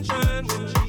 attention.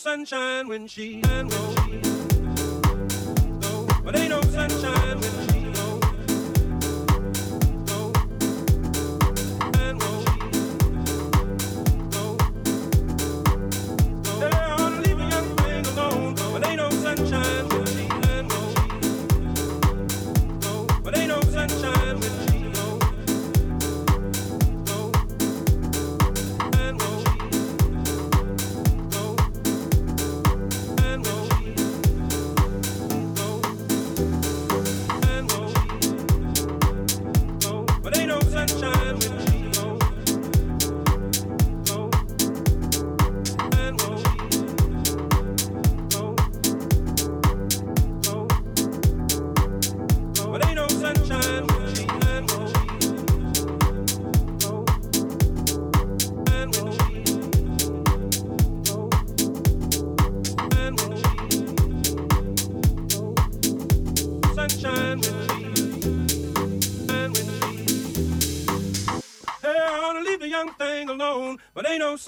Sunshine when she goes. But ain't no sunshine when she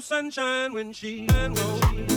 Sunshine when she's gone.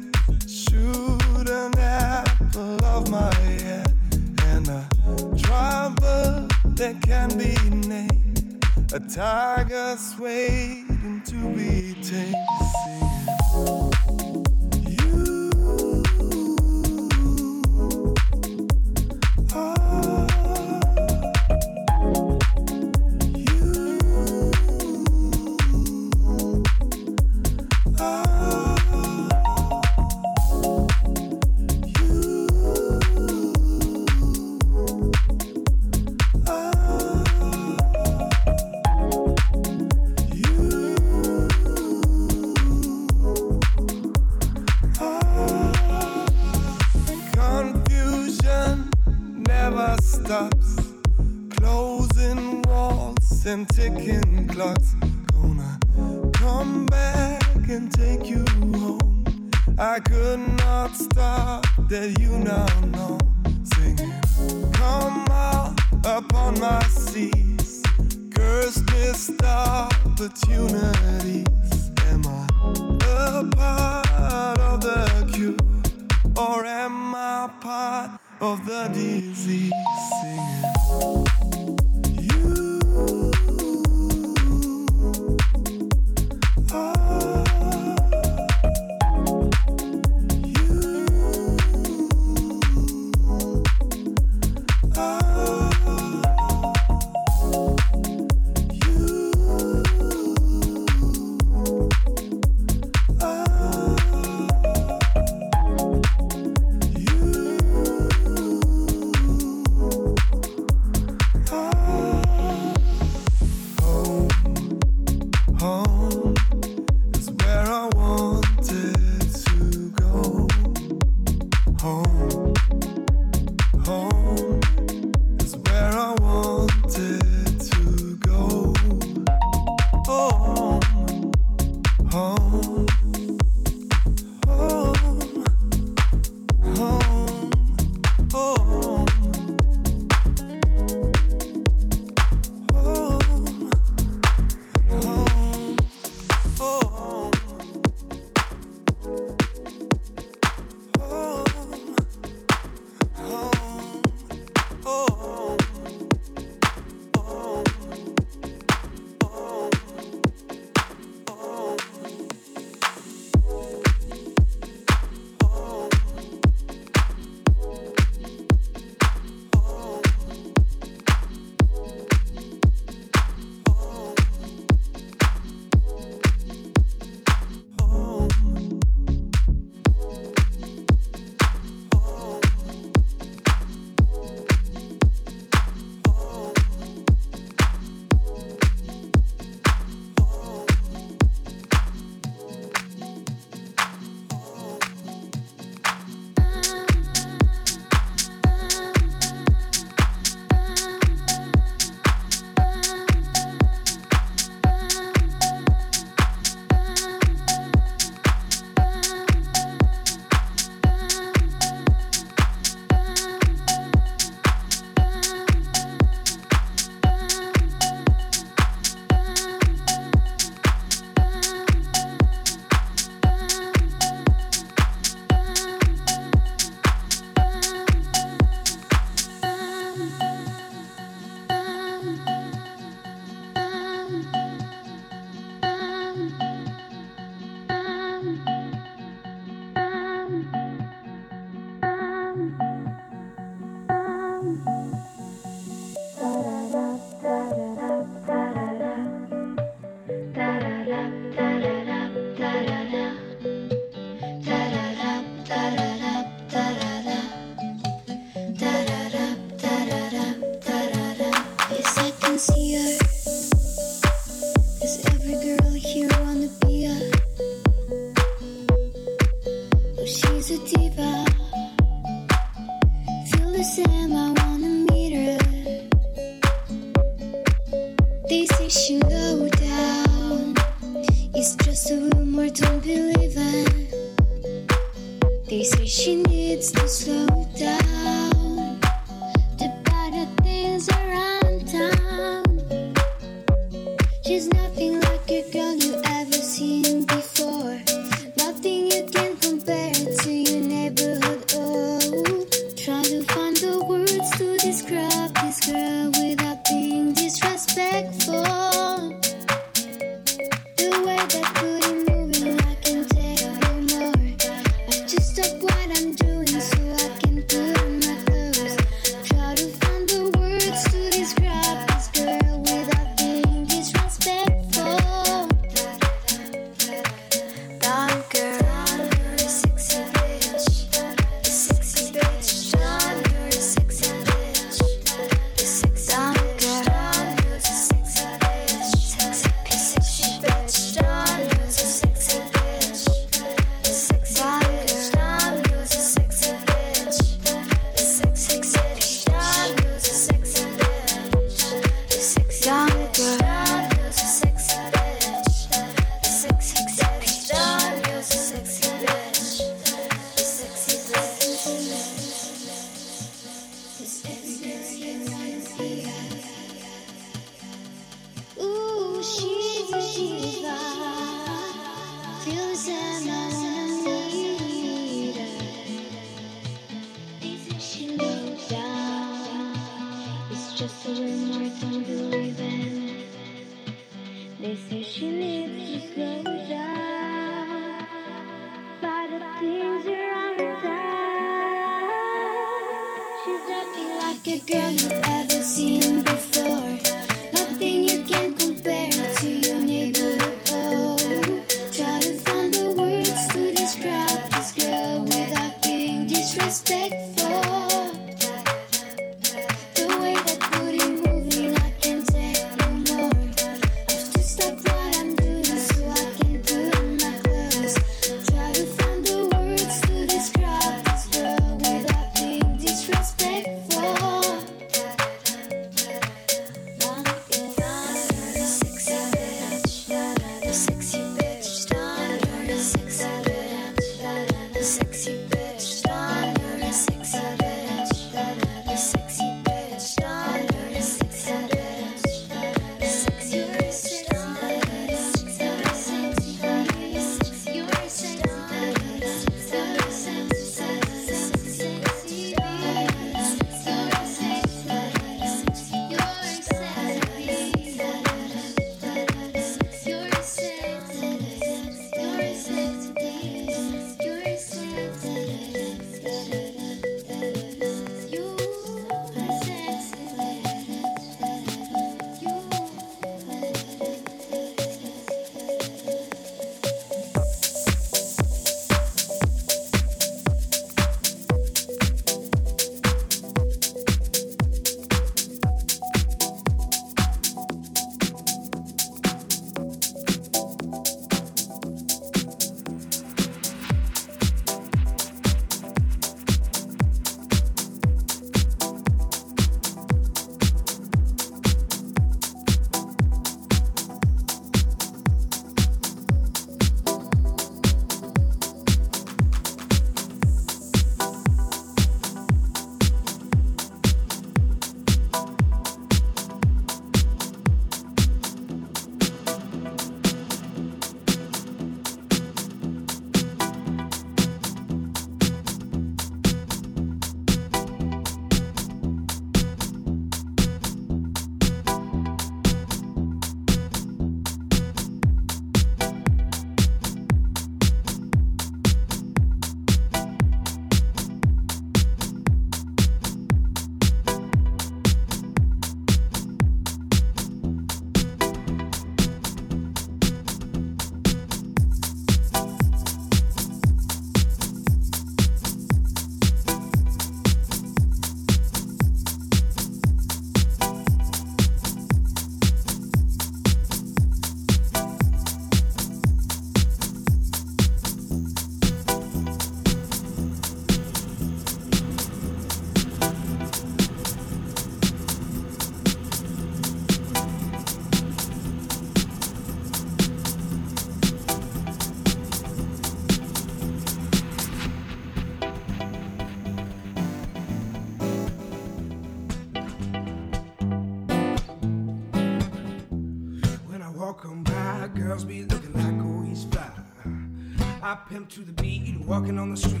Pimp to the beat, walking on the street,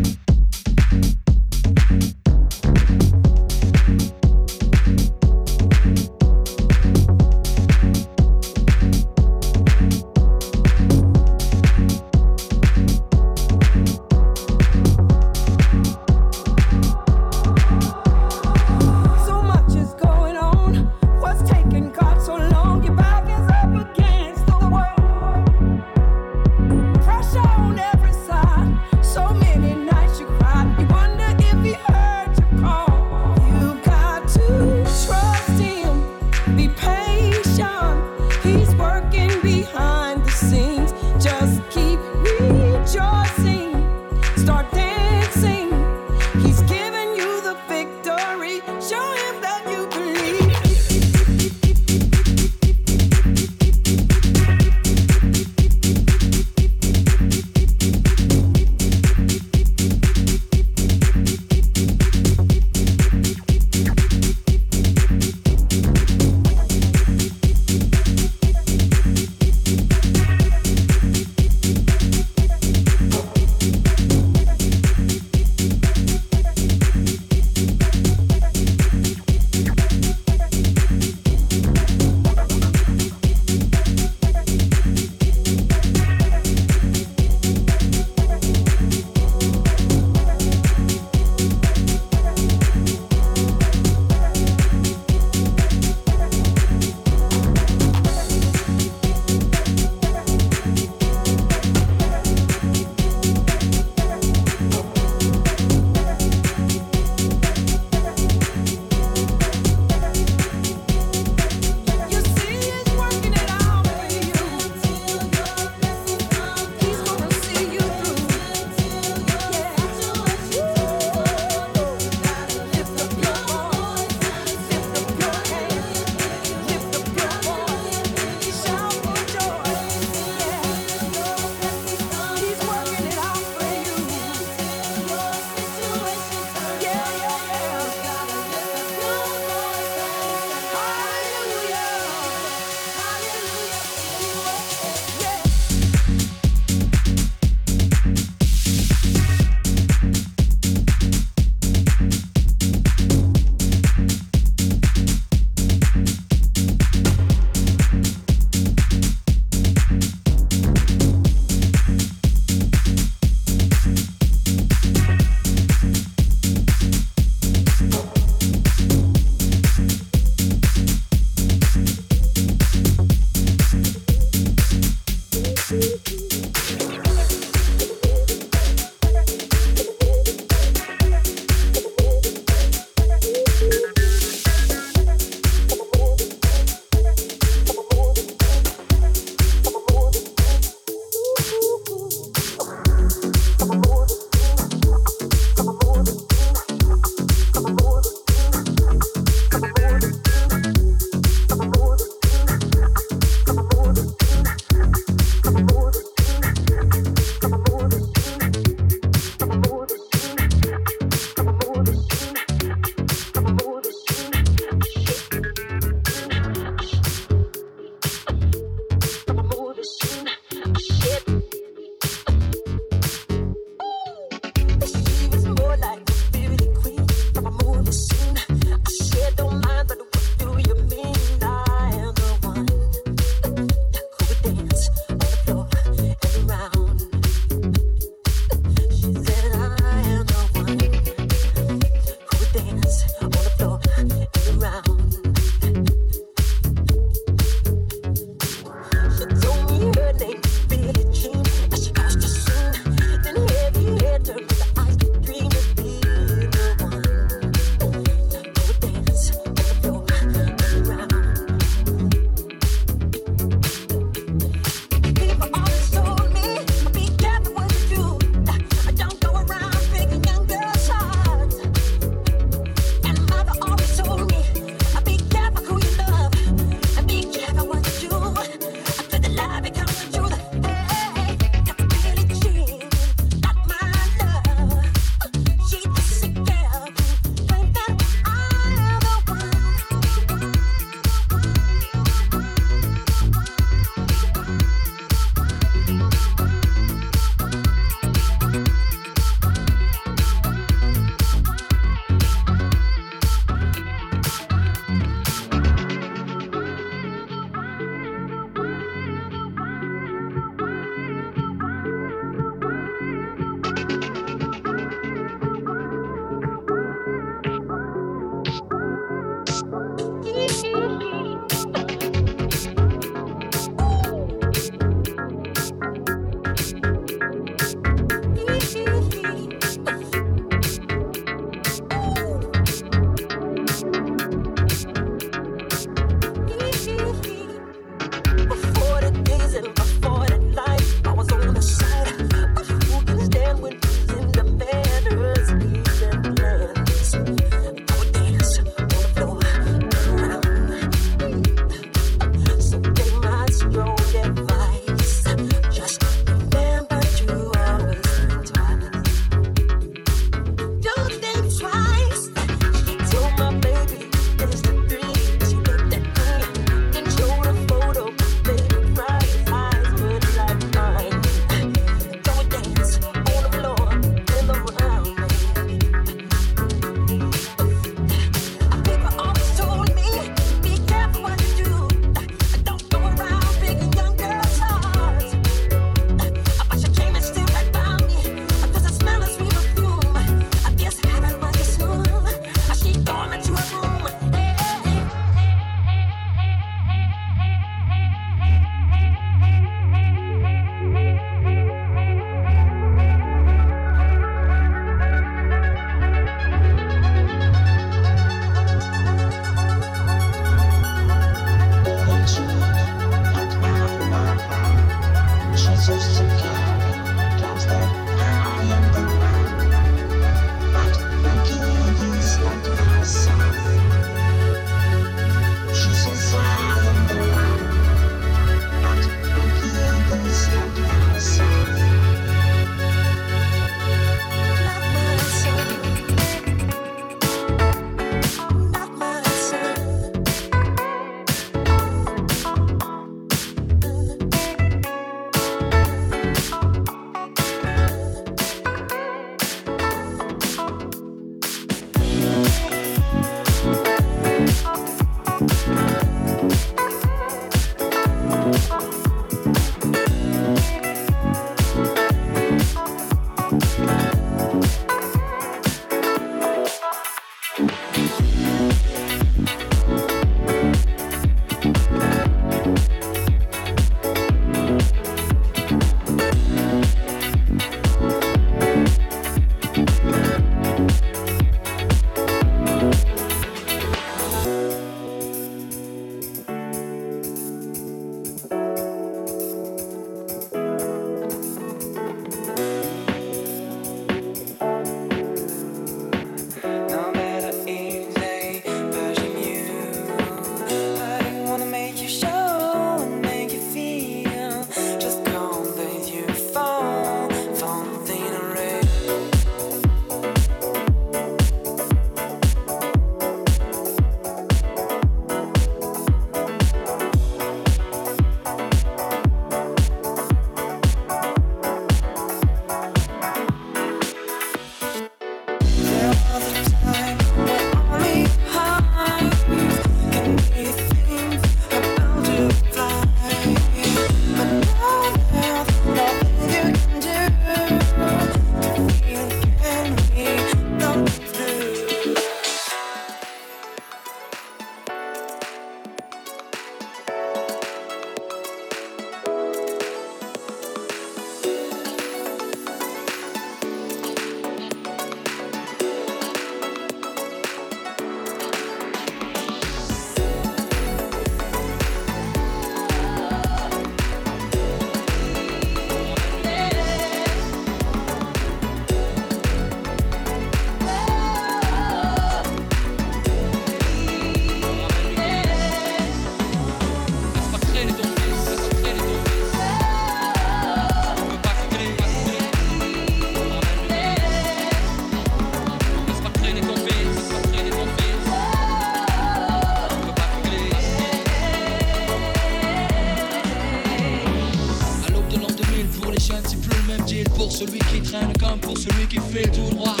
celui qui traîne comme pour celui qui fait tout droit.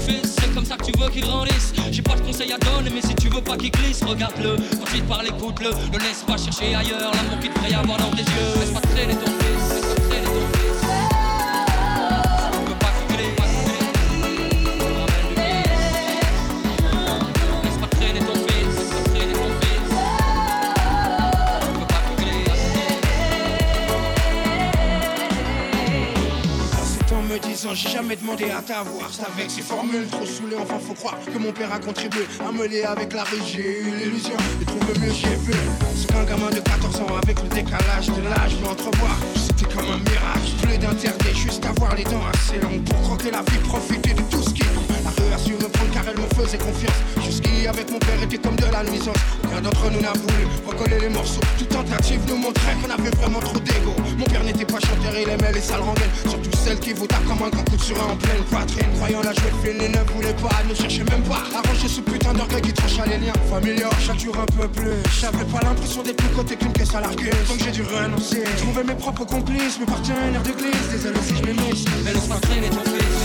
c'est comme ça que tu veux qu'il grandisse. J'ai pas de conseils à donner, mais si tu veux pas qu'il glisse, regarde-le. Quand il te parle, écoute-le. Ne laisse pas chercher ailleurs l'amour qu'il devrait y avoir dans tes yeux. Laisse pas traîner ton laisse pas traîner ton fils. Contribué à me avec la rue. J'ai eu l'illusion de trouver mieux, j'ai vu. C'est qu'un gamin de 14 ans avec le décalage de l'âge peut entrevoir. C'était comme un mirage, plus d'interdit, juste avoir les dents assez longues pour croquer la vie, profiter de tout ce qui La rue a su me prendre car elle me faisait confiance. Jusqu'ici avec mon père était comme de la nuisance. Aucun d'entre nous n'a voulu recoller les morceaux. Toute tentative nous montrait qu'on avait vraiment trop d'ego. Mon père n'était pas chanteur, il aimait les sales rengaines. Surtout celles qui vous tapent comme un grand coup de surin en pleine poitrine. Croyant la jouer fine, ne voulait pas, ne cherchait même pas. Arranger ce putain d'orgueil qui tranche à les liens familiaux. Chaque jour un peu plus. J'avais pas l'impression d'être plus côté qu'une caisse à larguer. Donc j'ai dû renoncer. Trouver mes propres complices, mes partenaires de glisse. Désolé si je m'émisse. Mais laisse-moi traîner ton fils.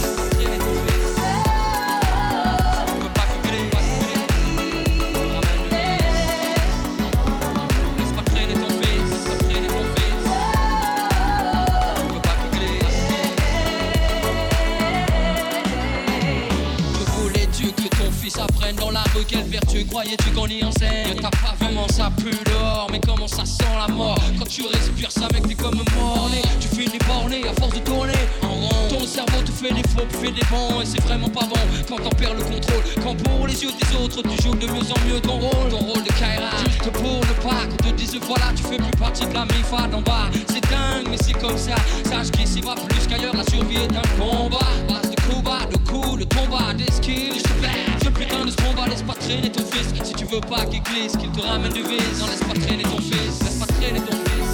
Quelle vertu croyais-tu qu'on y enseigne T'as pas vraiment ça pue dehors, mais comment ça sent la mort Quand tu respires ça mec t'es comme morné Tu finis borné à force de tourner en rond. Ton cerveau te fait des faux, fait des bons Et c'est vraiment pas bon. Quand t'en perds le contrôle Quand pour les yeux des autres tu joues de mieux en mieux ton rôle. Ton rôle de Kaira Juste pour ne pas qu'on te dise voilà tu fais plus partie de la mifa d'en bas. C'est dingue mais c'est comme ça. Sache qu'ici va plus qu'ailleurs la survie est un combat. Base de coups bas, de coups, de combat, d'esquive Laisse pas traîner ton fils. Si tu veux pas qu'il glisse, qu'il te ramène du vice. Non laisse pas traîner ton fils, laisse pas traîner ton fils